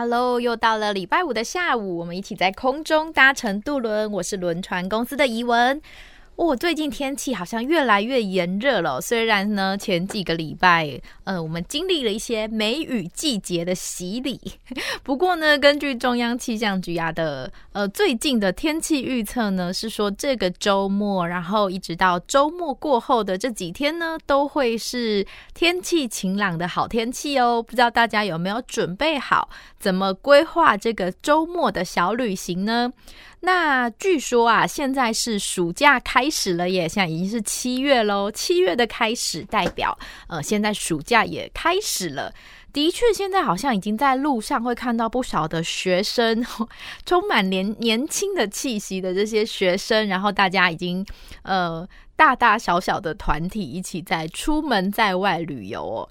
？Hello，又到了礼拜五的下午，我们一起在空中搭乘渡轮。我是轮船公司的怡文。哦，最近天气好像越来越炎热了。虽然呢，前几个礼拜，呃，我们经历了一些梅雨季节的洗礼。不过呢，根据中央气象局啊的呃最近的天气预测呢，是说这个周末，然后一直到周末过后的这几天呢，都会是天气晴朗的好天气哦。不知道大家有没有准备好，怎么规划这个周末的小旅行呢？那据说啊，现在是暑假开始了耶，现在已经是七月喽。七月的开始代表，呃，现在暑假也开始了。的确，现在好像已经在路上会看到不少的学生，充满年年轻的气息的这些学生，然后大家已经呃大大小小的团体一起在出门在外旅游哦。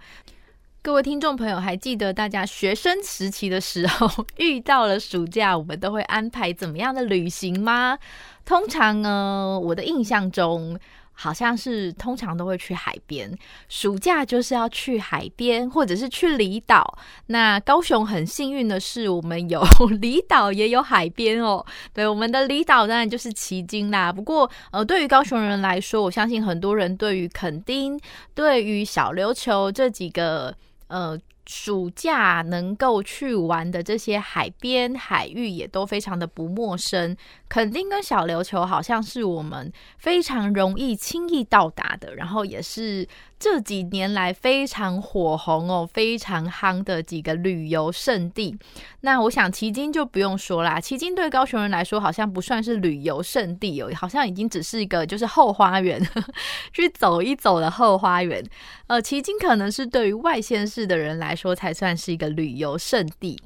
各位听众朋友，还记得大家学生时期的时候遇到了暑假，我们都会安排怎么样的旅行吗？通常呢，我的印象中好像是通常都会去海边，暑假就是要去海边或者是去离岛。那高雄很幸运的是，我们有离岛也有海边哦。对，我们的离岛当然就是旗津啦。不过呃，对于高雄人来说，我相信很多人对于垦丁、对于小琉球这几个。呃，暑假能够去玩的这些海边海域也都非常的不陌生。垦丁跟小琉球好像是我们非常容易轻易到达的，然后也是。这几年来非常火红哦，非常夯的几个旅游胜地。那我想旗津就不用说啦，旗津对高雄人来说好像不算是旅游胜地哦，好像已经只是一个就是后花园，去走一走的后花园。呃，旗津可能是对于外县市的人来说才算是一个旅游胜地。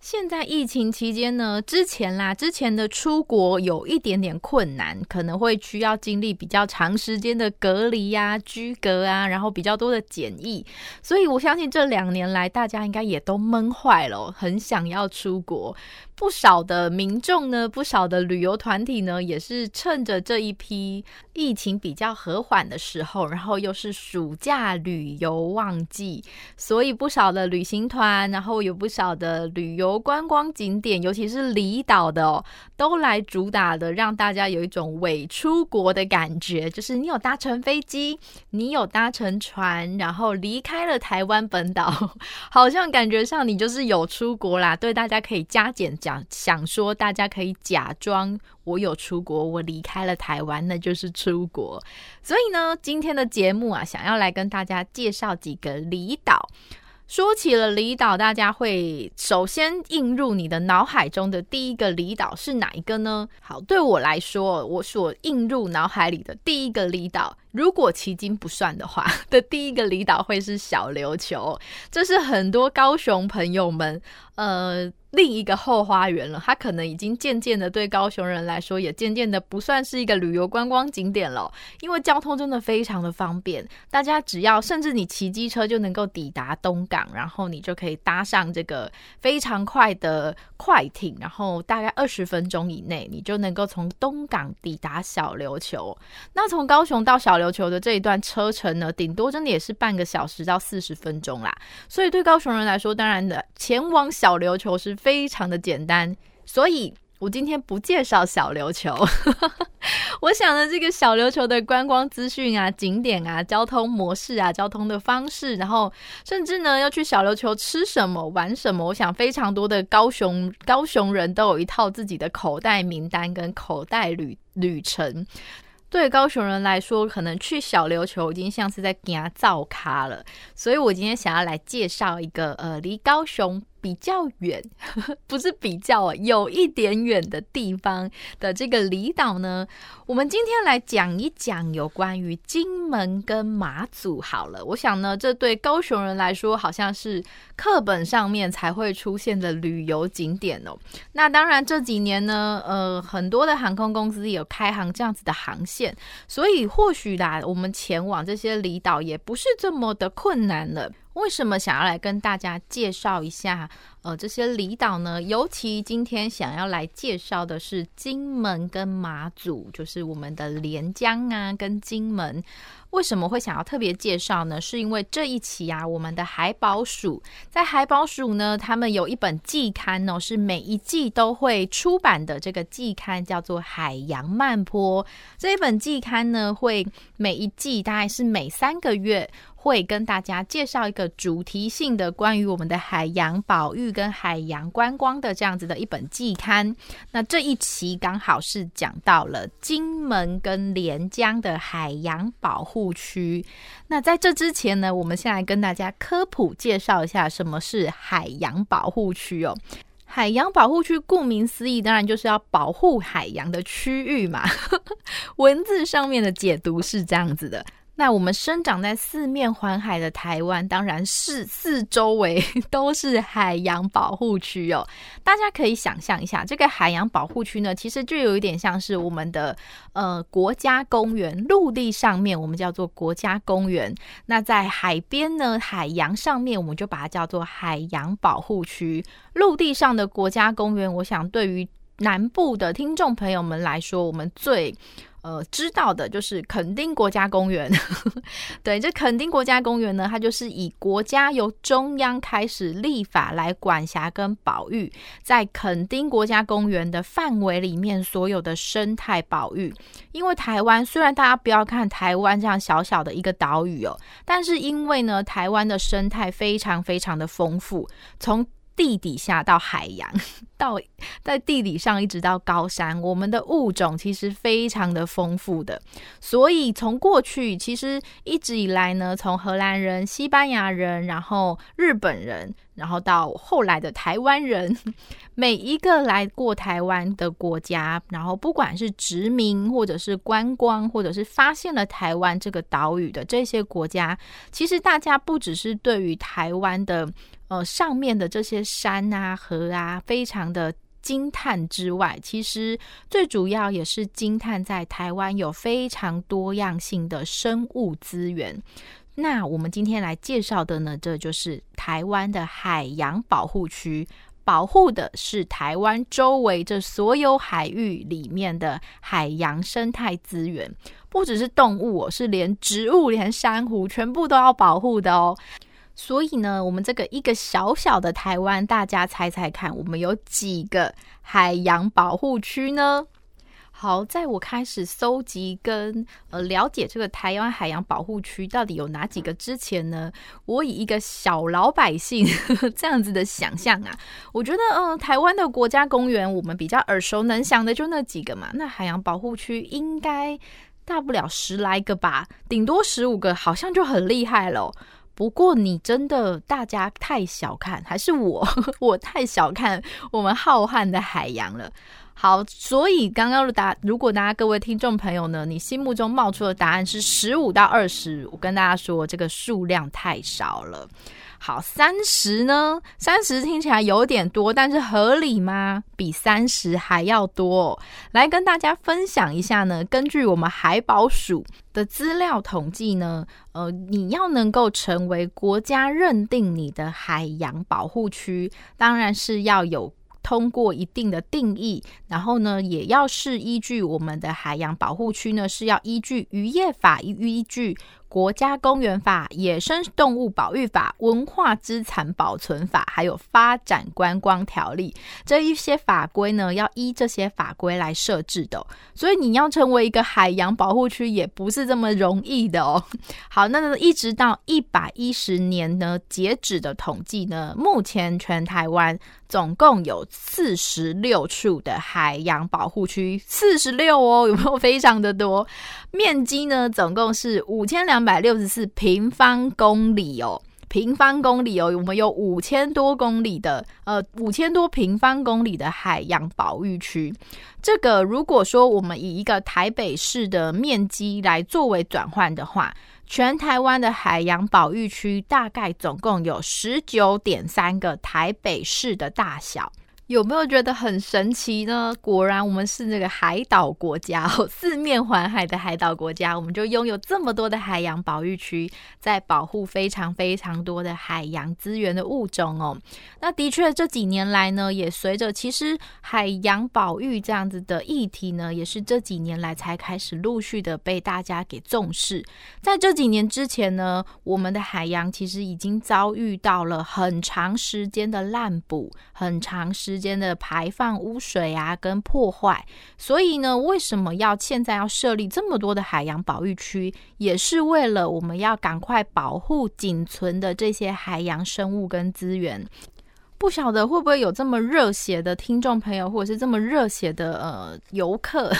现在疫情期间呢，之前啦，之前的出国有一点点困难，可能会需要经历比较长时间的隔离呀、居隔啊，然后比较多的检疫，所以我相信这两年来大家应该也都闷坏了，很想要出国。不少的民众呢，不少的旅游团体呢，也是趁着这一批疫情比较和缓的时候，然后又是暑假旅游旺季，所以不少的旅行团，然后有不少的旅游观光景点，尤其是离岛的哦，都来主打的，让大家有一种伪出国的感觉，就是你有搭乘飞机，你有搭乘船，然后离开了台湾本岛，好像感觉上你就是有出国啦。对，大家可以加减讲。想说，大家可以假装我有出国，我离开了台湾，那就是出国。所以呢，今天的节目啊，想要来跟大家介绍几个离岛。说起了离岛，大家会首先映入你的脑海中的第一个离岛是哪一个呢？好，对我来说，我所映入脑海里的第一个离岛，如果旗津不算的话，的第一个离岛会是小琉球。这是很多高雄朋友们，呃。另一个后花园了，它可能已经渐渐的对高雄人来说，也渐渐的不算是一个旅游观光景点了，因为交通真的非常的方便，大家只要甚至你骑机车就能够抵达东港，然后你就可以搭上这个非常快的快艇，然后大概二十分钟以内，你就能够从东港抵达小琉球。那从高雄到小琉球的这一段车程呢，顶多真的也是半个小时到四十分钟啦，所以对高雄人来说，当然的前往小琉球是。非常的简单，所以我今天不介绍小琉球，我想呢，这个小琉球的观光资讯啊、景点啊、交通模式啊、交通的方式，然后甚至呢要去小琉球吃什么、玩什么，我想非常多的高雄高雄人都有一套自己的口袋名单跟口袋旅旅程。对高雄人来说，可能去小琉球已经像是在给他造咖了，所以我今天想要来介绍一个呃，离高雄。比较远，不是比较啊，有一点远的地方的这个离岛呢，我们今天来讲一讲有关于金门跟马祖好了。我想呢，这对高雄人来说，好像是课本上面才会出现的旅游景点哦。那当然这几年呢，呃，很多的航空公司有开航这样子的航线，所以或许啦，我们前往这些离岛也不是这么的困难了。为什么想要来跟大家介绍一下呃这些离岛呢？尤其今天想要来介绍的是金门跟马祖，就是我们的连江啊跟金门。为什么会想要特别介绍呢？是因为这一期啊，我们的海宝署在海宝署呢，他们有一本季刊哦，是每一季都会出版的这个季刊，叫做《海洋漫坡》。这一本季刊呢，会每一季大概是每三个月。会跟大家介绍一个主题性的关于我们的海洋保育跟海洋观光的这样子的一本季刊。那这一期刚好是讲到了金门跟连江的海洋保护区。那在这之前呢，我们先来跟大家科普介绍一下什么是海洋保护区哦。海洋保护区顾名思义，当然就是要保护海洋的区域嘛。文字上面的解读是这样子的。那我们生长在四面环海的台湾，当然是四周围 都是海洋保护区哦。大家可以想象一下，这个海洋保护区呢，其实就有一点像是我们的呃国家公园。陆地上面我们叫做国家公园，那在海边呢，海洋上面我们就把它叫做海洋保护区。陆地上的国家公园，我想对于南部的听众朋友们来说，我们最呃，知道的就是垦丁国家公园，对，这垦丁国家公园呢，它就是以国家由中央开始立法来管辖跟保育，在垦丁国家公园的范围里面所有的生态保育。因为台湾虽然大家不要看台湾这样小小的一个岛屿哦，但是因为呢，台湾的生态非常非常的丰富，从地底下到海洋，到在地理上一直到高山，我们的物种其实非常的丰富的。所以从过去其实一直以来呢，从荷兰人、西班牙人，然后日本人，然后到后来的台湾人，每一个来过台湾的国家，然后不管是殖民或者是观光，或者是发现了台湾这个岛屿的这些国家，其实大家不只是对于台湾的。呃，上面的这些山啊、河啊，非常的惊叹之外，其实最主要也是惊叹在台湾有非常多样性的生物资源。那我们今天来介绍的呢，这就是台湾的海洋保护区，保护的是台湾周围这所有海域里面的海洋生态资源，不只是动物哦，是连植物、连珊瑚，全部都要保护的哦。所以呢，我们这个一个小小的台湾，大家猜猜看，我们有几个海洋保护区呢？好，在我开始搜集跟呃了解这个台湾海洋保护区到底有哪几个之前呢，我以一个小老百姓呵 呵这样子的想象啊，我觉得嗯、台湾的国家公园我们比较耳熟能详的就那几个嘛，那海洋保护区应该大不了十来个吧，顶多十五个，好像就很厉害了。不过你真的，大家太小看，还是我 我太小看我们浩瀚的海洋了。好，所以刚刚的答，如果大家各位听众朋友呢，你心目中冒出的答案是十五到二十，我跟大家说，这个数量太少了。好，三十呢？三十听起来有点多，但是合理吗？比三十还要多。来跟大家分享一下呢。根据我们海保署的资料统计呢，呃，你要能够成为国家认定你的海洋保护区，当然是要有。通过一定的定义，然后呢，也要是依据我们的海洋保护区呢，是要依据渔业法，依据国家公园法、野生动物保育法、文化资产保存法，还有发展观光条例这一些法规呢，要依这些法规来设置的。所以你要成为一个海洋保护区，也不是这么容易的哦。好，那一直到一百一十年呢，截止的统计呢，目前全台湾总共有四十六处的海洋保护区，四十六哦，有没有非常的多？面积呢，总共是五千两百六十四平方公里哦，平方公里哦，我们有五千多公里的，呃，五千多平方公里的海洋保育区。这个如果说我们以一个台北市的面积来作为转换的话，全台湾的海洋保育区大概总共有十九点三个台北市的大小。有没有觉得很神奇呢？果然，我们是那个海岛国家哦，四面环海的海岛国家，我们就拥有这么多的海洋保育区，在保护非常非常多的海洋资源的物种哦。那的确，这几年来呢，也随着其实海洋保育这样子的议题呢，也是这几年来才开始陆续的被大家给重视。在这几年之前呢，我们的海洋其实已经遭遇到了很长时间的滥捕，很长时间。间的排放污水啊，跟破坏，所以呢，为什么要现在要设立这么多的海洋保育区，也是为了我们要赶快保护仅存的这些海洋生物跟资源。不晓得会不会有这么热血的听众朋友，或者是这么热血的呃游客，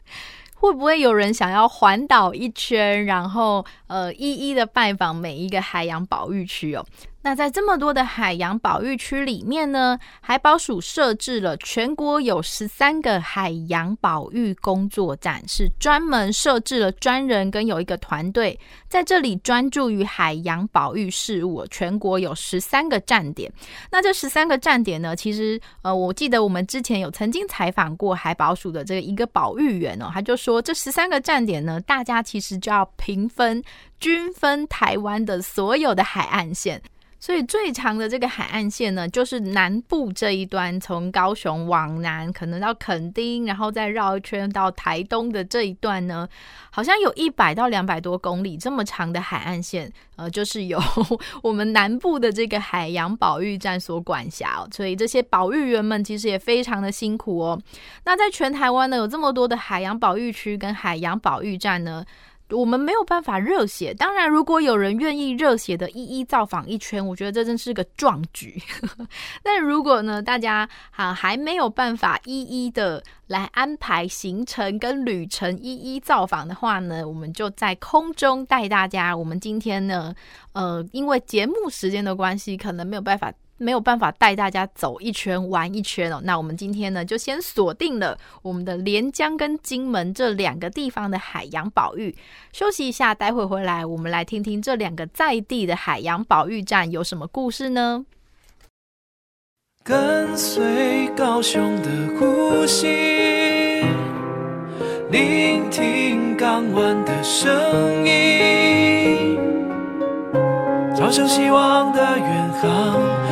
会不会有人想要环岛一圈，然后呃一一的拜访每一个海洋保育区哦？那在这么多的海洋保育区里面呢，海保署设置了全国有十三个海洋保育工作站，是专门设置了专人跟有一个团队在这里专注于海洋保育事务。全国有十三个站点。那这十三个站点呢，其实呃，我记得我们之前有曾经采访过海保署的这个一个保育员哦，他就说这十三个站点呢，大家其实就要平分均分台湾的所有的海岸线。所以最长的这个海岸线呢，就是南部这一端，从高雄往南，可能到垦丁，然后再绕一圈到台东的这一段呢，好像有一百到两百多公里这么长的海岸线，呃，就是由我们南部的这个海洋保育站所管辖。所以这些保育员们其实也非常的辛苦哦。那在全台湾呢，有这么多的海洋保育区跟海洋保育站呢。我们没有办法热血，当然，如果有人愿意热血的一一造访一圈，我觉得这真是个壮举。但如果呢，大家啊还没有办法一一的来安排行程跟旅程，一一造访的话呢，我们就在空中带大家。我们今天呢，呃，因为节目时间的关系，可能没有办法。没有办法带大家走一圈玩一圈哦，那我们今天呢就先锁定了我们的连江跟金门这两个地方的海洋保育。休息一下，待会回来我们来听听这两个在地的海洋保育站有什么故事呢？跟随高雄的呼吸，聆听港湾的声音，朝向希望的远航。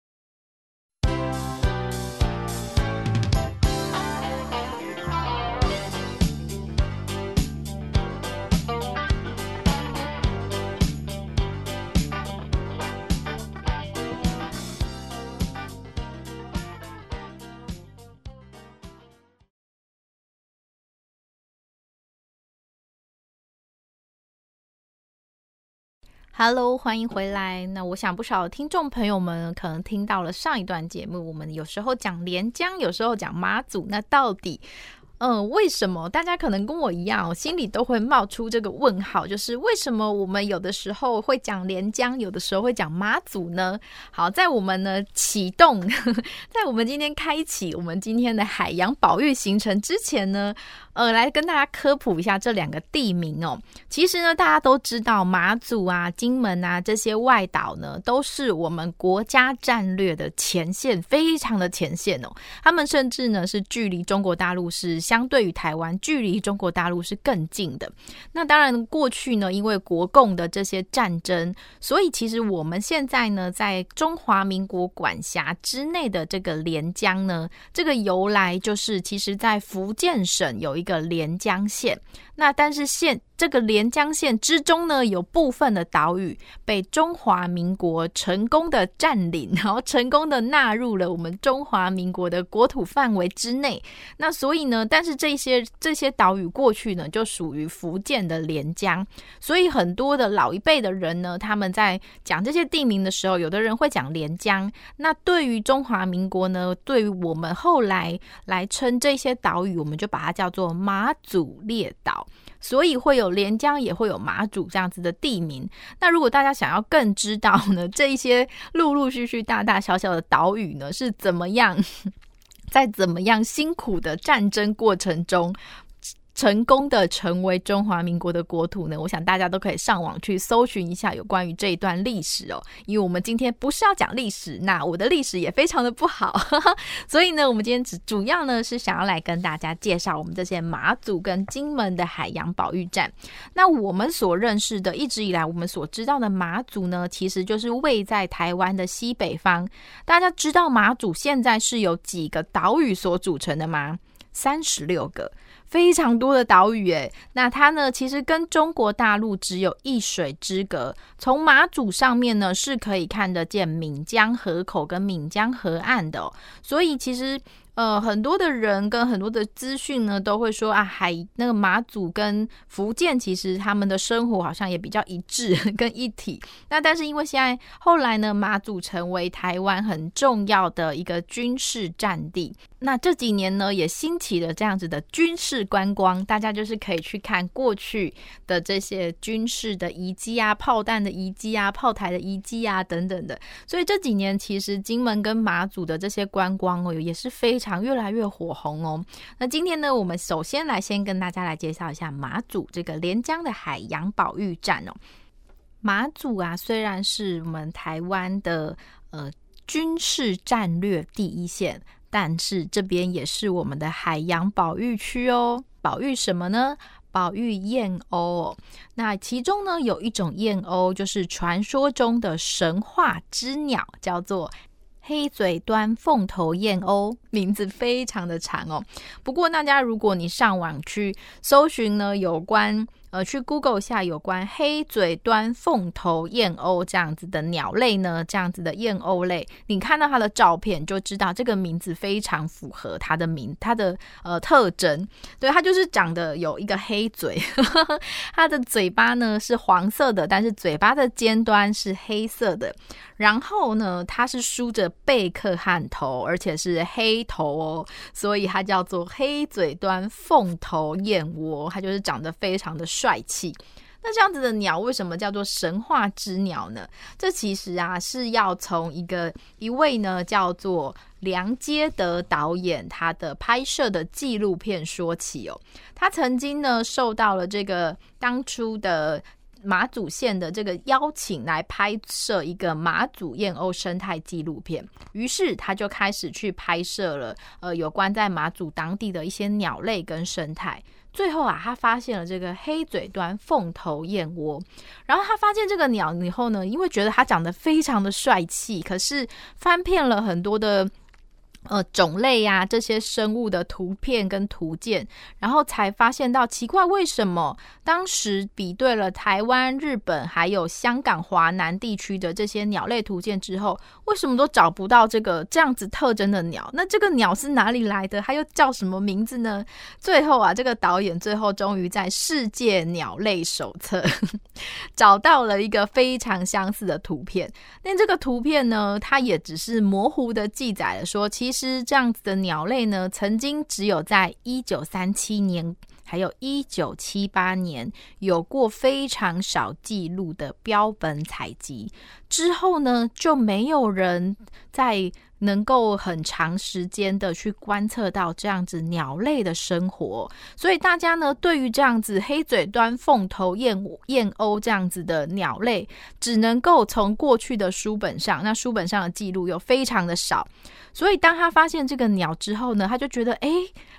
？Hello，欢迎回来。那我想不少听众朋友们可能听到了上一段节目，我们有时候讲连江，有时候讲马祖。那到底，嗯，为什么大家可能跟我一样，心里都会冒出这个问号，就是为什么我们有的时候会讲连江，有的时候会讲马祖呢？好，在我们呢启动，在我们今天开启我们今天的海洋保育行程之前呢，呃，来跟大家科普一下这两个地名哦。其实呢，大家都知道马祖啊、金门啊这些外岛呢，都是我们国家战略的前线，非常的前线哦。他们甚至呢是距离中国大陆是。相对于台湾，距离中国大陆是更近的。那当然，过去呢，因为国共的这些战争，所以其实我们现在呢，在中华民国管辖之内的这个连江呢，这个由来就是，其实在福建省有一个连江县。那但是县这个连江县之中呢，有部分的岛屿被中华民国成功的占领，然后成功的纳入了我们中华民国的国土范围之内。那所以呢，但是这些这些岛屿过去呢，就属于福建的连江。所以很多的老一辈的人呢，他们在讲这些地名的时候，有的人会讲连江。那对于中华民国呢，对于我们后来来称这些岛屿，我们就把它叫做马祖列岛。所以会有连江，也会有马祖这样子的地名。那如果大家想要更知道呢，这一些陆陆续续、大大小小的岛屿呢，是怎么样，在怎么样辛苦的战争过程中，成功的成为中华民国的国土呢？我想大家都可以上网去搜寻一下有关于这一段历史哦。因为我们今天不是要讲历史，那我的历史也非常的不好，所以呢，我们今天只主要呢是想要来跟大家介绍我们这些马祖跟金门的海洋保育站。那我们所认识的，一直以来我们所知道的马祖呢，其实就是位在台湾的西北方。大家知道马祖现在是由几个岛屿所组成的吗？三十六个。非常多的岛屿诶，那它呢，其实跟中国大陆只有一水之隔。从马祖上面呢，是可以看得见闽江河口跟闽江河岸的，所以其实。呃，很多的人跟很多的资讯呢，都会说啊，海那个马祖跟福建其实他们的生活好像也比较一致 跟一体。那但是因为现在后来呢，马祖成为台湾很重要的一个军事战地，那这几年呢也兴起了这样子的军事观光，大家就是可以去看过去的这些军事的遗迹啊、炮弹的遗迹啊、炮台的遗迹啊等等的。所以这几年其实金门跟马祖的这些观光哦，也是非常越来越火红哦。那今天呢，我们首先来先跟大家来介绍一下马祖这个连江的海洋保育站哦。马祖啊，虽然是我们台湾的呃军事战略第一线，但是这边也是我们的海洋保育区哦。保育什么呢？保育燕鸥。那其中呢，有一种燕鸥，就是传说中的神话之鸟，叫做。黑嘴端凤头燕鸥，名字非常的长哦。不过大家如果你上网去搜寻呢，有关。呃，去 Google 下有关黑嘴端凤头燕鸥这样子的鸟类呢，这样子的燕鸥类，你看到它的照片就知道这个名字非常符合它的名，它的呃特征。对，它就是长得有一个黑嘴，它的嘴巴呢是黄色的，但是嘴巴的尖端是黑色的。然后呢，它是梳着贝克汉头，而且是黑头哦，所以它叫做黑嘴端凤头燕鸥，它就是长得非常的帅气。那这样子的鸟为什么叫做神话之鸟呢？这其实啊是要从一个一位呢叫做梁阶德导演他的拍摄的纪录片说起哦。他曾经呢受到了这个当初的。马祖县的这个邀请来拍摄一个马祖燕鸥生态纪录片，于是他就开始去拍摄了，呃，有关在马祖当地的一些鸟类跟生态。最后啊，他发现了这个黑嘴端凤头燕窝，然后他发现这个鸟以后呢，因为觉得它长得非常的帅气，可是翻遍了很多的。呃，种类呀、这些生物的图片跟图鉴，然后才发现到奇怪，为什么当时比对了台湾、日本还有香港华南地区的这些鸟类图鉴之后，为什么都找不到这个这样子特征的鸟？那这个鸟是哪里来的？它又叫什么名字呢？最后啊，这个导演最后终于在世界鸟类手册 找到了一个非常相似的图片。那这个图片呢，它也只是模糊的记载了说，其其实这样子的鸟类呢，曾经只有在一九三七年，还有一九七八年有过非常少记录的标本采集，之后呢，就没有人在。能够很长时间的去观测到这样子鸟类的生活，所以大家呢，对于这样子黑嘴端凤头燕燕鸥这样子的鸟类，只能够从过去的书本上，那书本上的记录又非常的少，所以当他发现这个鸟之后呢，他就觉得，哎，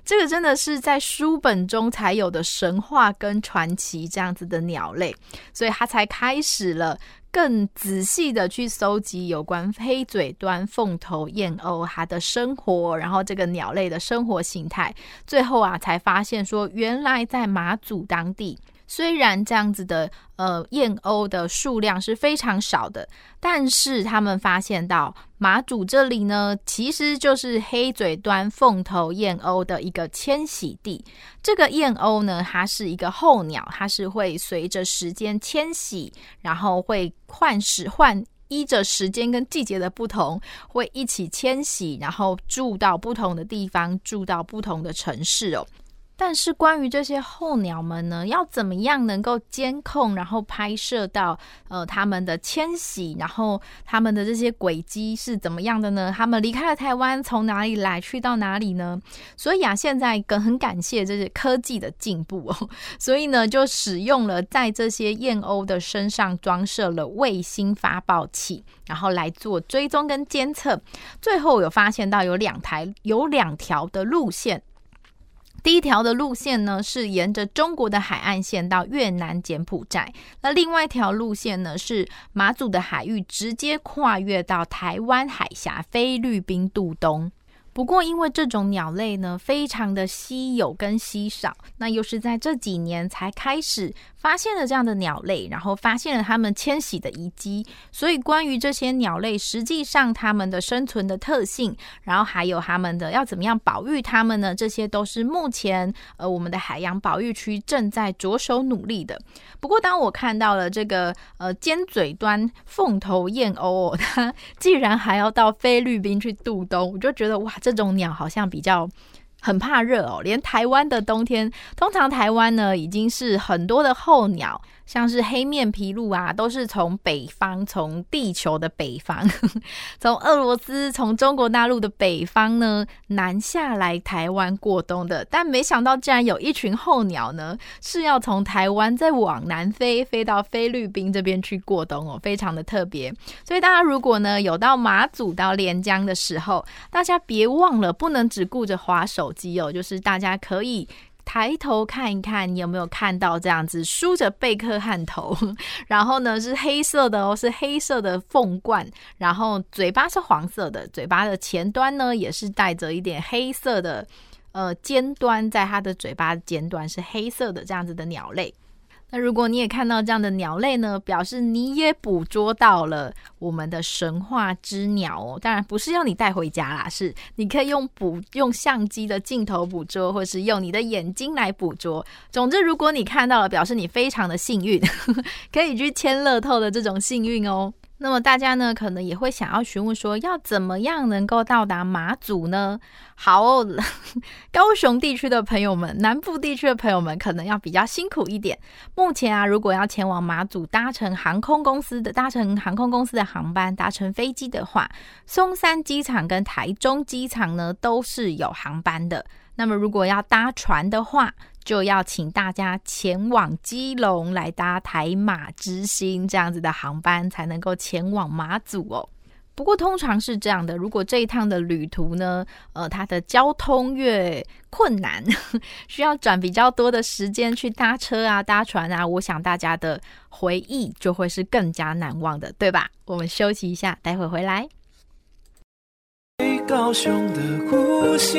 这个真的是在书本中才有的神话跟传奇这样子的鸟类，所以他才开始了。更仔细的去搜集有关黑嘴端凤头燕鸥它的生活，然后这个鸟类的生活形态，最后啊才发现说，原来在马祖当地。虽然这样子的呃燕鸥的数量是非常少的，但是他们发现到马祖这里呢，其实就是黑嘴端凤头燕鸥的一个迁徙地。这个燕鸥呢，它是一个候鸟，它是会随着时间迁徙，然后会换时换依着时间跟季节的不同，会一起迁徙，然后住到不同的地方，住到不同的城市哦。但是关于这些候鸟们呢，要怎么样能够监控，然后拍摄到呃他们的迁徙，然后他们的这些轨迹是怎么样的呢？他们离开了台湾，从哪里来，去到哪里呢？所以啊，现在更很感谢这些科技的进步哦，所以呢，就使用了在这些燕鸥的身上装设了卫星发报器，然后来做追踪跟监测，最后有发现到有两台有两条的路线。第一条的路线呢，是沿着中国的海岸线到越南柬埔寨，那另外一条路线呢，是马祖的海域直接跨越到台湾海峡菲律宾渡东。不过，因为这种鸟类呢，非常的稀有跟稀少，那又是在这几年才开始发现了这样的鸟类，然后发现了它们迁徙的遗迹，所以关于这些鸟类，实际上它们的生存的特性，然后还有它们的要怎么样保育它们呢？这些都是目前呃我们的海洋保育区正在着手努力的。不过，当我看到了这个呃尖嘴端凤头燕鸥，它 既然还要到菲律宾去渡冬，我就觉得哇！这种鸟好像比较很怕热哦，连台湾的冬天，通常台湾呢已经是很多的候鸟。像是黑面琵鹭啊，都是从北方，从地球的北方，从俄罗斯、从中国大陆的北方呢南下来台湾过冬的。但没想到，竟然有一群候鸟呢，是要从台湾再往南飞，飞到菲律宾这边去过冬哦，非常的特别。所以大家如果呢有到马祖到连江的时候，大家别忘了，不能只顾着划手机哦，就是大家可以。抬头看一看，你有没有看到这样子梳着贝克汉头，然后呢是黑色的哦，是黑色的凤冠，然后嘴巴是黄色的，嘴巴的前端呢也是带着一点黑色的，呃尖端，在它的嘴巴尖端是黑色的这样子的鸟类。那如果你也看到这样的鸟类呢，表示你也捕捉到了我们的神话之鸟哦。当然不是要你带回家啦，是你可以用捕用相机的镜头捕捉，或是用你的眼睛来捕捉。总之，如果你看到了，表示你非常的幸运，可以去签乐透的这种幸运哦。那么大家呢，可能也会想要询问说，要怎么样能够到达马祖呢？好哦，高雄地区的朋友们，南部地区的朋友们，可能要比较辛苦一点。目前啊，如果要前往马祖搭乘航空公司的搭乘航空公司的航班，搭乘飞机的话，松山机场跟台中机场呢都是有航班的。那么如果要搭船的话，就要请大家前往基隆来搭台马之星这样子的航班，才能够前往马祖哦。不过通常是这样的，如果这一趟的旅途呢，呃，它的交通越困难，需要转比较多的时间去搭车啊、搭船啊，我想大家的回忆就会是更加难忘的，对吧？我们休息一下，待会回来。高雄的呼吸，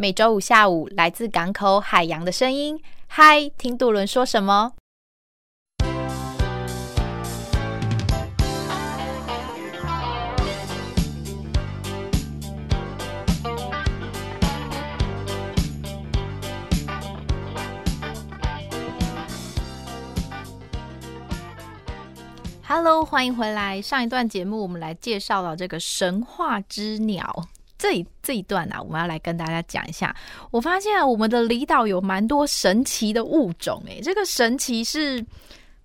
每周五下午来自港口海洋的声音。嗨，听渡轮说什么？Hello，欢迎回来。上一段节目，我们来介绍了这个神话之鸟。这一这一段啊，我们要来跟大家讲一下。我发现，我们的离岛有蛮多神奇的物种。诶，这个神奇是，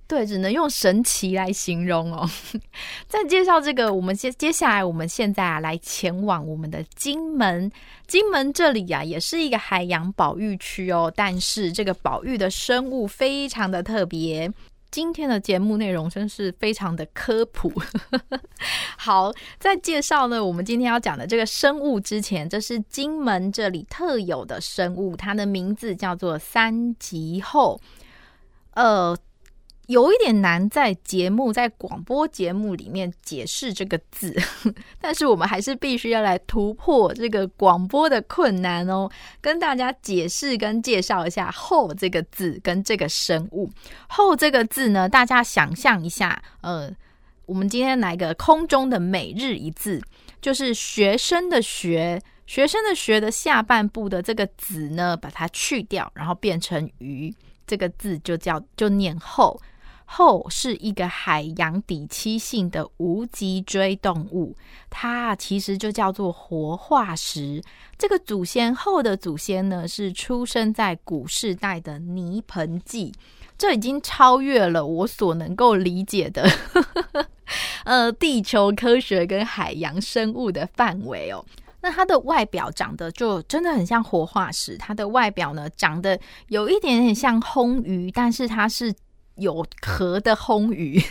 对，只能用神奇来形容哦。在介绍这个，我们接接下来，我们现在啊，来前往我们的金门。金门这里啊，也是一个海洋保育区哦。但是这个保育的生物非常的特别。今天的节目内容真是非常的科普。好，在介绍呢，我们今天要讲的这个生物之前，这是金门这里特有的生物，它的名字叫做三级后。呃。有一点难在节目，在广播节目里面解释这个字，但是我们还是必须要来突破这个广播的困难哦，跟大家解释跟介绍一下“后”这个字跟这个生物。“后”这个字呢，大家想象一下，呃，我们今天来个空中的每日一字，就是学生的“学”，学生的“学”的下半部的这个“子”呢，把它去掉，然后变成“鱼”，这个字就叫就念“后”。后是一个海洋底栖性的无脊椎动物，它其实就叫做活化石。这个祖先后的祖先呢，是出生在古世代的泥盆纪，这已经超越了我所能够理解的，呃，地球科学跟海洋生物的范围哦。那它的外表长得就真的很像活化石，它的外表呢，长得有一点点像红鱼，但是它是。有壳的魟鱼，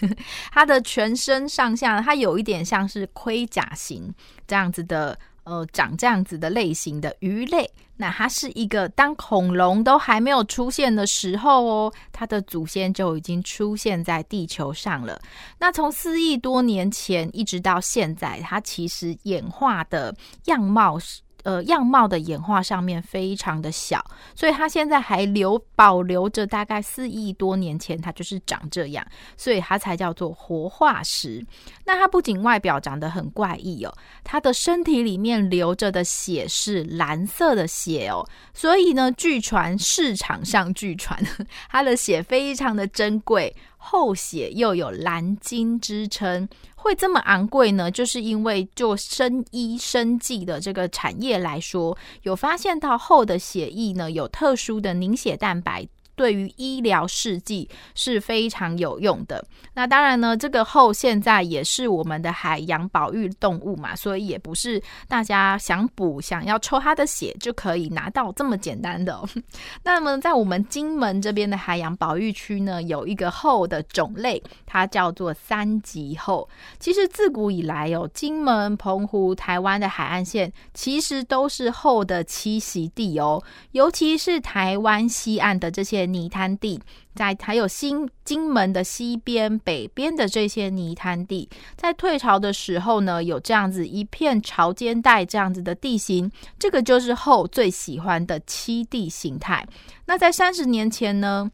它的全身上下，它有一点像是盔甲型这样子的，呃，长这样子的类型的鱼类。那它是一个当恐龙都还没有出现的时候哦，它的祖先就已经出现在地球上了。那从四亿多年前一直到现在，它其实演化的样貌。呃，样貌的演化上面非常的小，所以它现在还留保留着大概四亿多年前它就是长这样，所以它才叫做活化石。那它不仅外表长得很怪异哦，它的身体里面流着的血是蓝色的血哦，所以呢，据传市场上据传 它的血非常的珍贵。厚血又有蓝金之称，会这么昂贵呢？就是因为做生医生技的这个产业来说，有发现到厚的血液呢，有特殊的凝血蛋白。对于医疗试剂是非常有用的。那当然呢，这个后现在也是我们的海洋保育动物嘛，所以也不是大家想捕、想要抽它的血就可以拿到这么简单的。那么，在我们金门这边的海洋保育区呢，有一个后的种类，它叫做三级后。其实自古以来有金门、澎湖、台湾的海岸线，其实都是后的栖息地哦，尤其是台湾西岸的这些。泥滩地，在还有新金门的西边、北边的这些泥滩地，在退潮的时候呢，有这样子一片潮间带这样子的地形，这个就是后最喜欢的七地形态。那在三十年前呢，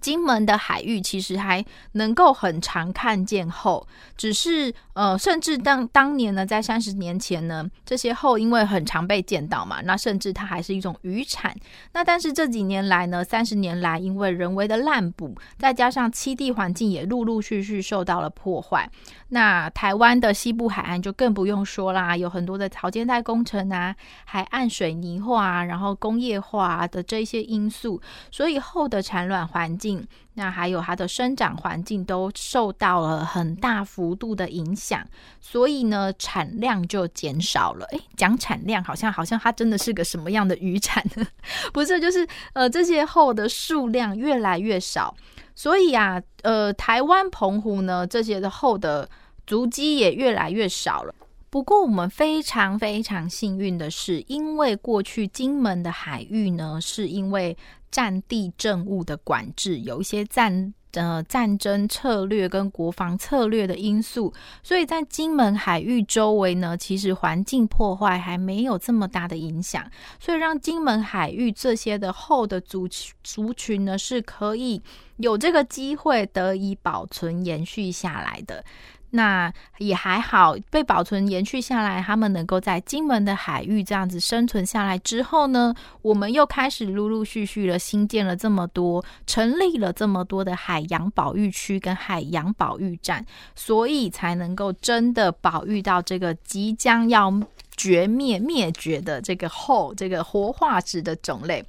金门的海域其实还能够很常看见后，只是呃，甚至当当年呢，在三十年前呢，这些后因为很常被见到嘛，那甚至它还是一种渔产。那但是这几年来呢，三十年来因为人为的滥捕，再加上栖地环境也陆陆续续受到了破坏，那台湾的西部海岸就更不用说啦，有很多的潮间带工程啊，海岸水泥化，啊然后工业化的这些因素，所以后的产卵环境。那还有它的生长环境都受到了很大幅度的影响，所以呢，产量就减少了。诶，讲产量好像好像它真的是个什么样的渔产呢？不是，就是呃，这些后的数量越来越少，所以啊，呃，台湾澎湖呢，这些的后的足迹也越来越少了。不过我们非常非常幸运的是，因为过去金门的海域呢，是因为战地政务的管制，有一些战呃战争策略跟国防策略的因素，所以在金门海域周围呢，其实环境破坏还没有这么大的影响，所以让金门海域这些的后的族族群呢，是可以有这个机会得以保存延续下来的。那也还好，被保存延续下来，他们能够在金门的海域这样子生存下来之后呢，我们又开始陆陆续续的新建了这么多，成立了这么多的海洋保育区跟海洋保育站，所以才能够真的保育到这个即将要绝灭灭绝的这个后这个活化石的种类。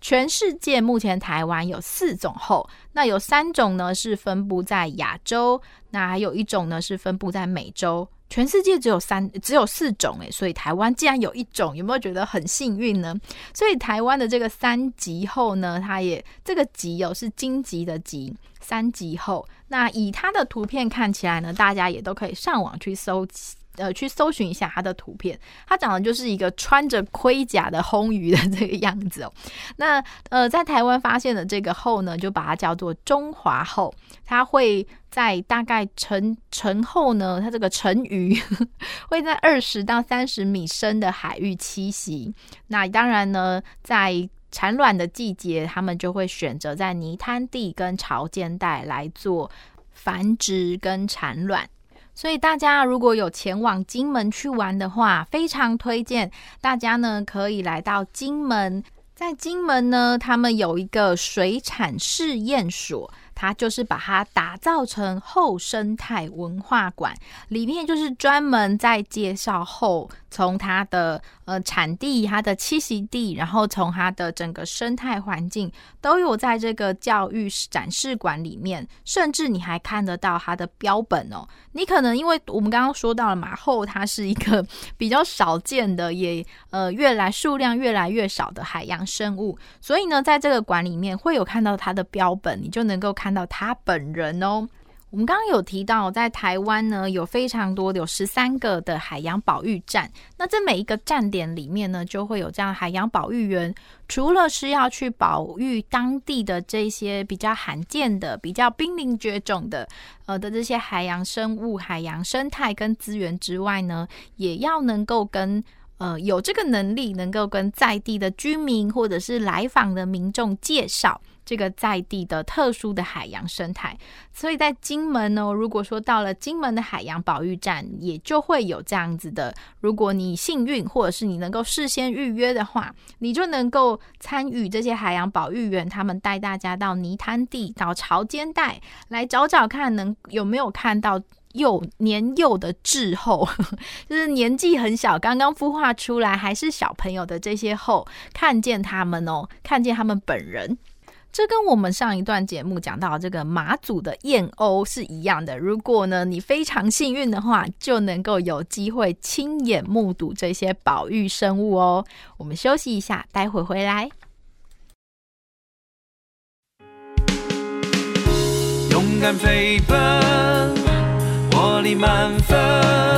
全世界目前台湾有四种后，那有三种呢是分布在亚洲，那还有一种呢是分布在美洲。全世界只有三只有四种诶，所以台湾竟然有一种，有没有觉得很幸运呢？所以台湾的这个三级后呢，它也这个级哦是荆棘的棘，三级后。那以它的图片看起来呢，大家也都可以上网去搜。呃，去搜寻一下它的图片，它长得就是一个穿着盔甲的红鱼的这个样子哦。那呃，在台湾发现的这个后呢，就把它叫做中华后。它会在大概成成后呢，它这个成鱼会在二十到三十米深的海域栖息。那当然呢，在产卵的季节，它们就会选择在泥滩地跟潮间带来做繁殖跟产卵。所以大家如果有前往金门去玩的话，非常推荐大家呢可以来到金门。在金门呢，他们有一个水产试验所。它就是把它打造成后生态文化馆，里面就是专门在介绍后，从它的呃产地、它的栖息地，然后从它的整个生态环境，都有在这个教育展示馆里面，甚至你还看得到它的标本哦。你可能因为我们刚刚说到了马，后它是一个 比较少见的，也呃越来数量越来越少的海洋生物，所以呢，在这个馆里面会有看到它的标本，你就能够看。到它本人哦。我们刚刚有提到，在台湾呢有非常多的，有十三个的海洋保育站。那这每一个站点里面呢，就会有这样海洋保育员，除了是要去保育当地的这些比较罕见的、比较濒临绝种的呃的这些海洋生物、海洋生态跟资源之外呢，也要能够跟呃有这个能力，能够跟在地的居民或者是来访的民众介绍。这个在地的特殊的海洋生态，所以在金门呢，如果说到了金门的海洋保育站，也就会有这样子的。如果你幸运，或者是你能够事先预约的话，你就能够参与这些海洋保育员他们带大家到泥滩地、到潮间带来找找看，能有没有看到幼年幼的滞后，就是年纪很小、刚刚孵化出来还是小朋友的这些后，看见他们哦，看见他们本人。这跟我们上一段节目讲到这个马祖的燕鸥是一样的。如果呢，你非常幸运的话，就能够有机会亲眼目睹这些保育生物哦。我们休息一下，待会回来。勇敢飞奔，活力满分。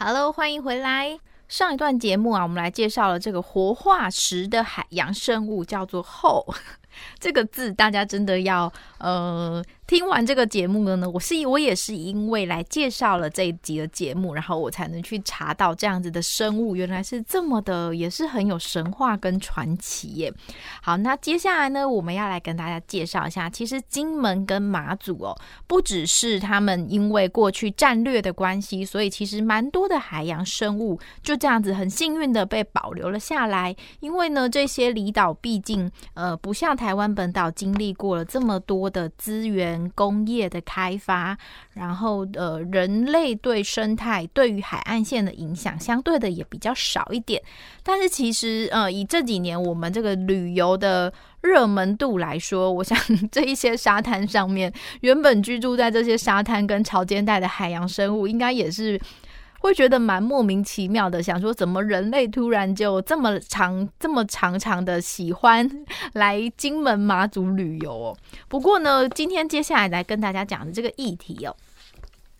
？Hello，欢迎回来。上一段节目啊，我们来介绍了这个活化石的海洋生物，叫做后。这个字大家真的要呃听完这个节目了呢，我是我也是因为来介绍了这一集的节目，然后我才能去查到这样子的生物原来是这么的，也是很有神话跟传奇耶。好，那接下来呢，我们要来跟大家介绍一下，其实金门跟马祖哦，不只是他们因为过去战略的关系，所以其实蛮多的海洋生物就这样子很幸运的被保留了下来。因为呢，这些离岛毕竟呃不像台湾本岛经历过了这么多的资源。工业的开发，然后呃，人类对生态对于海岸线的影响相对的也比较少一点。但是其实呃，以这几年我们这个旅游的热门度来说，我想 这一些沙滩上面原本居住在这些沙滩跟潮间带的海洋生物，应该也是。会觉得蛮莫名其妙的，想说怎么人类突然就这么长、这么长长的喜欢来金门马祖旅游哦。不过呢，今天接下来来跟大家讲的这个议题哦，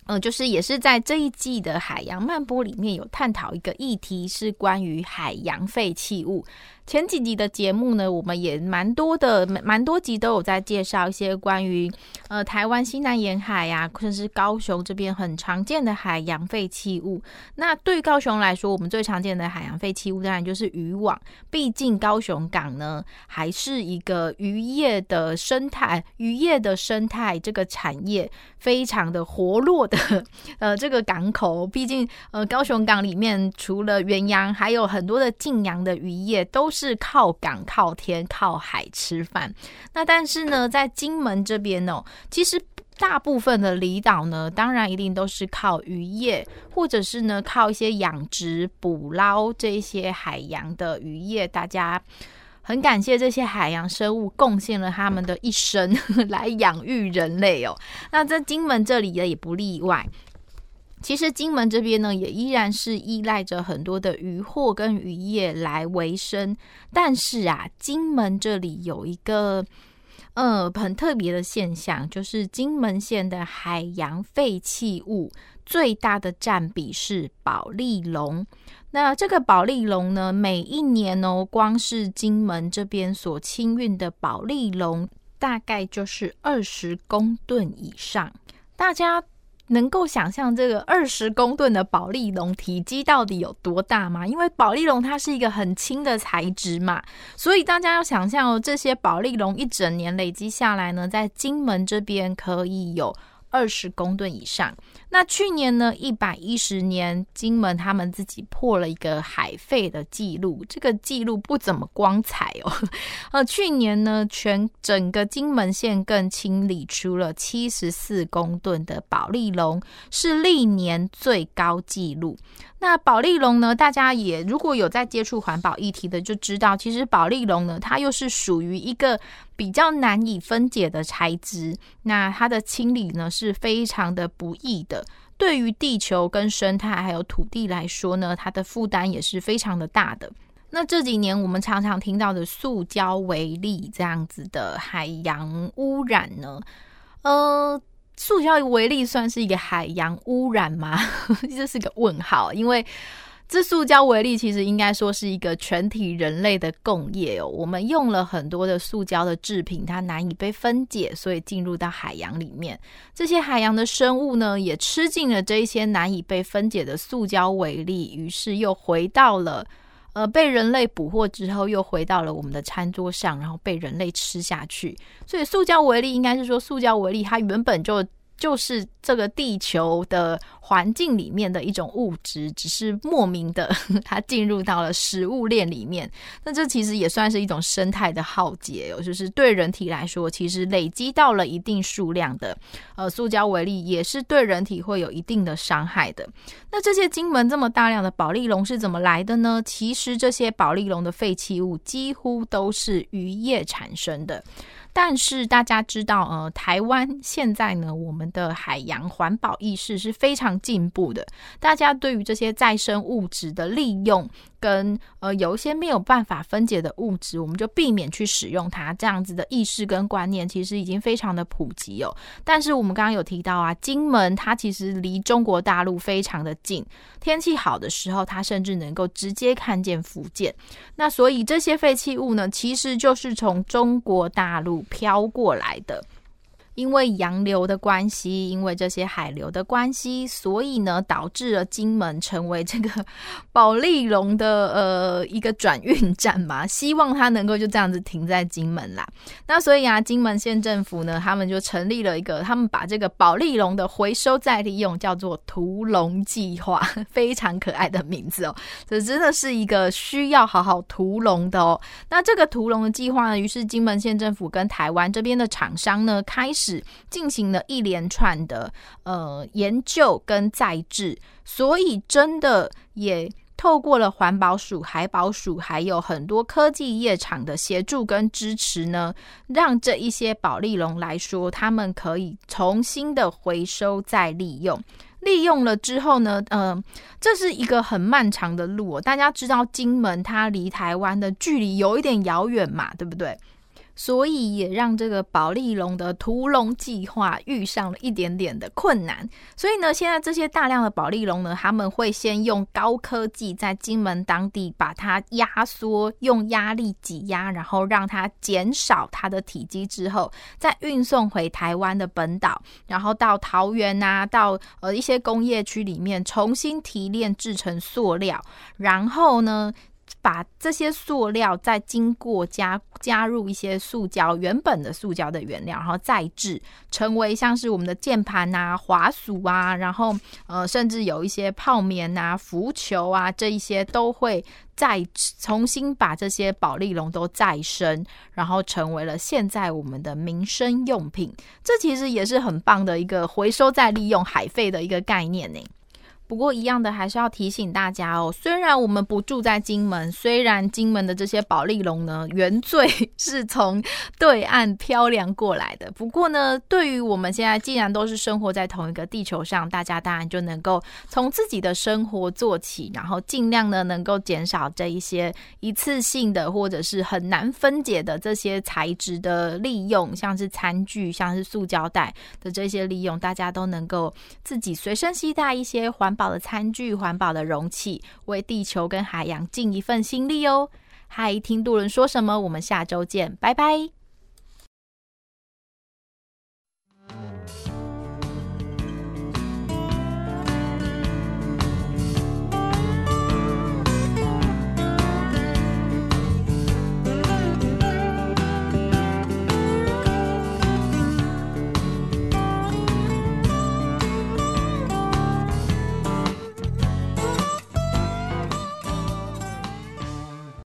嗯、就是也是在这一季的海洋漫播里面有探讨一个议题，是关于海洋废弃物。前几集的节目呢，我们也蛮多的，蛮多集都有在介绍一些关于呃台湾西南沿海呀、啊，甚至高雄这边很常见的海洋废弃物。那对高雄来说，我们最常见的海洋废弃物当然就是渔网，毕竟高雄港呢还是一个渔业的生态，渔业的生态这个产业非常的活络的 呃这个港口。毕竟呃高雄港里面除了远洋，还有很多的近洋的渔业都是。是靠港、靠天、靠海吃饭。那但是呢，在金门这边哦，其实大部分的离岛呢，当然一定都是靠渔业，或者是呢靠一些养殖、捕捞这些海洋的渔业。大家很感谢这些海洋生物贡献了他们的一生 来养育人类哦。那在金门这里呢，也不例外。其实金门这边呢，也依然是依赖着很多的渔获跟渔业来维生。但是啊，金门这里有一个呃很特别的现象，就是金门县的海洋废弃物最大的占比是保利龙。那这个保利龙呢，每一年哦，光是金门这边所清运的保利龙，大概就是二十公吨以上。大家。能够想象这个二十公吨的保利龙体积到底有多大吗？因为保利龙它是一个很轻的材质嘛，所以大家要想象哦，这些保利龙一整年累积下来呢，在金门这边可以有二十公吨以上。那去年呢，一百一十年，金门他们自己破了一个海废的记录，这个记录不怎么光彩哦。呃，去年呢，全整个金门县更清理出了七十四公吨的保利龙，是历年最高纪录。那保丽龙呢，大家也如果有在接触环保议题的，就知道，其实保丽龙呢，它又是属于一个比较难以分解的材质，那它的清理呢，是非常的不易的。对于地球跟生态还有土地来说呢，它的负担也是非常的大的。那这几年我们常常听到的塑胶微粒这样子的海洋污染呢，呃，塑胶微粒算是一个海洋污染吗？这是个问号，因为。这塑胶微粒其实应该说是一个全体人类的共业哦。我们用了很多的塑胶的制品，它难以被分解，所以进入到海洋里面。这些海洋的生物呢，也吃进了这一些难以被分解的塑胶微粒，于是又回到了呃被人类捕获之后，又回到了我们的餐桌上，然后被人类吃下去。所以塑胶微粒应该是说，塑胶微粒它原本就。就是这个地球的环境里面的一种物质，只是莫名的 它进入到了食物链里面。那这其实也算是一种生态的浩劫哦。就是对人体来说，其实累积到了一定数量的呃塑胶为例，也是对人体会有一定的伤害的。那这些金门这么大量的保丽龙是怎么来的呢？其实这些保丽龙的废弃物几乎都是渔业产生的。但是大家知道，呃，台湾现在呢，我们的海洋环保意识是非常进步的。大家对于这些再生物质的利用，跟呃有一些没有办法分解的物质，我们就避免去使用它。这样子的意识跟观念，其实已经非常的普及哦。但是我们刚刚有提到啊，金门它其实离中国大陆非常的近，天气好的时候，它甚至能够直接看见福建。那所以这些废弃物呢，其实就是从中国大陆飘过来的。因为洋流的关系，因为这些海流的关系，所以呢，导致了金门成为这个 保利龙的呃一个转运站嘛。希望它能够就这样子停在金门啦。那所以啊，金门县政府呢，他们就成立了一个，他们把这个保利龙的回收再利用叫做“屠龙计划”，非常可爱的名字哦。这真的是一个需要好好屠龙的哦。那这个屠龙的计划呢，于是金门县政府跟台湾这边的厂商呢，开始进行了一连串的呃研究跟再制，所以真的也。透过了环保署、海保署，还有很多科技业厂的协助跟支持呢，让这一些保丽龙来说，他们可以重新的回收再利用。利用了之后呢，嗯、这是一个很漫长的路哦。大家知道金门它离台湾的距离有一点遥远嘛，对不对？所以也让这个保丽龙的屠龙计划遇上了一点点的困难。所以呢，现在这些大量的保丽龙呢，他们会先用高科技在金门当地把它压缩，用压力挤压，然后让它减少它的体积之后，再运送回台湾的本岛，然后到桃园啊，到呃一些工业区里面重新提炼制成塑料，然后呢，把这些塑料再经过加加入一些塑胶原本的塑胶的原料，然后再制成为像是我们的键盘啊、滑鼠啊，然后呃甚至有一些泡棉啊、浮球啊，这一些都会再重新把这些保丽龙都再生，然后成为了现在我们的民生用品。这其实也是很棒的一个回收再利用海废的一个概念呢。不过一样的，还是要提醒大家哦。虽然我们不住在金门，虽然金门的这些保丽龙呢，原罪是从对岸漂洋过来的。不过呢，对于我们现在既然都是生活在同一个地球上，大家当然就能够从自己的生活做起，然后尽量呢能够减少这一些一次性的或者是很难分解的这些材质的利用，像是餐具、像是塑胶袋的这些利用，大家都能够自己随身携带一些环。保的餐具、环保的容器，为地球跟海洋尽一份心力哦。嗨，听杜伦说什么？我们下周见，拜拜。